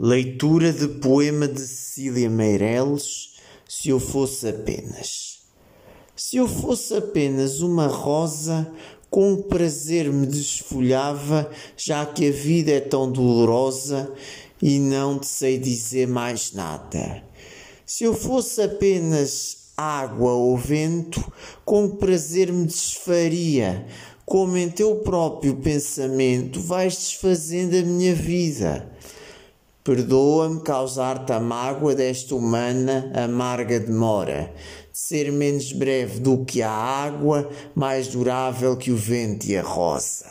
Leitura de poema de Cecília Meireles, Se eu fosse apenas. Se eu fosse apenas uma rosa, com prazer me desfolhava, já que a vida é tão dolorosa e não te sei dizer mais nada. Se eu fosse apenas água ou vento, com prazer me desfaria, como em teu próprio pensamento vais desfazendo a minha vida. Perdoa-me causar-te a mágoa desta humana amarga demora, de ser menos breve do que a água, mais durável que o vento e a rosa.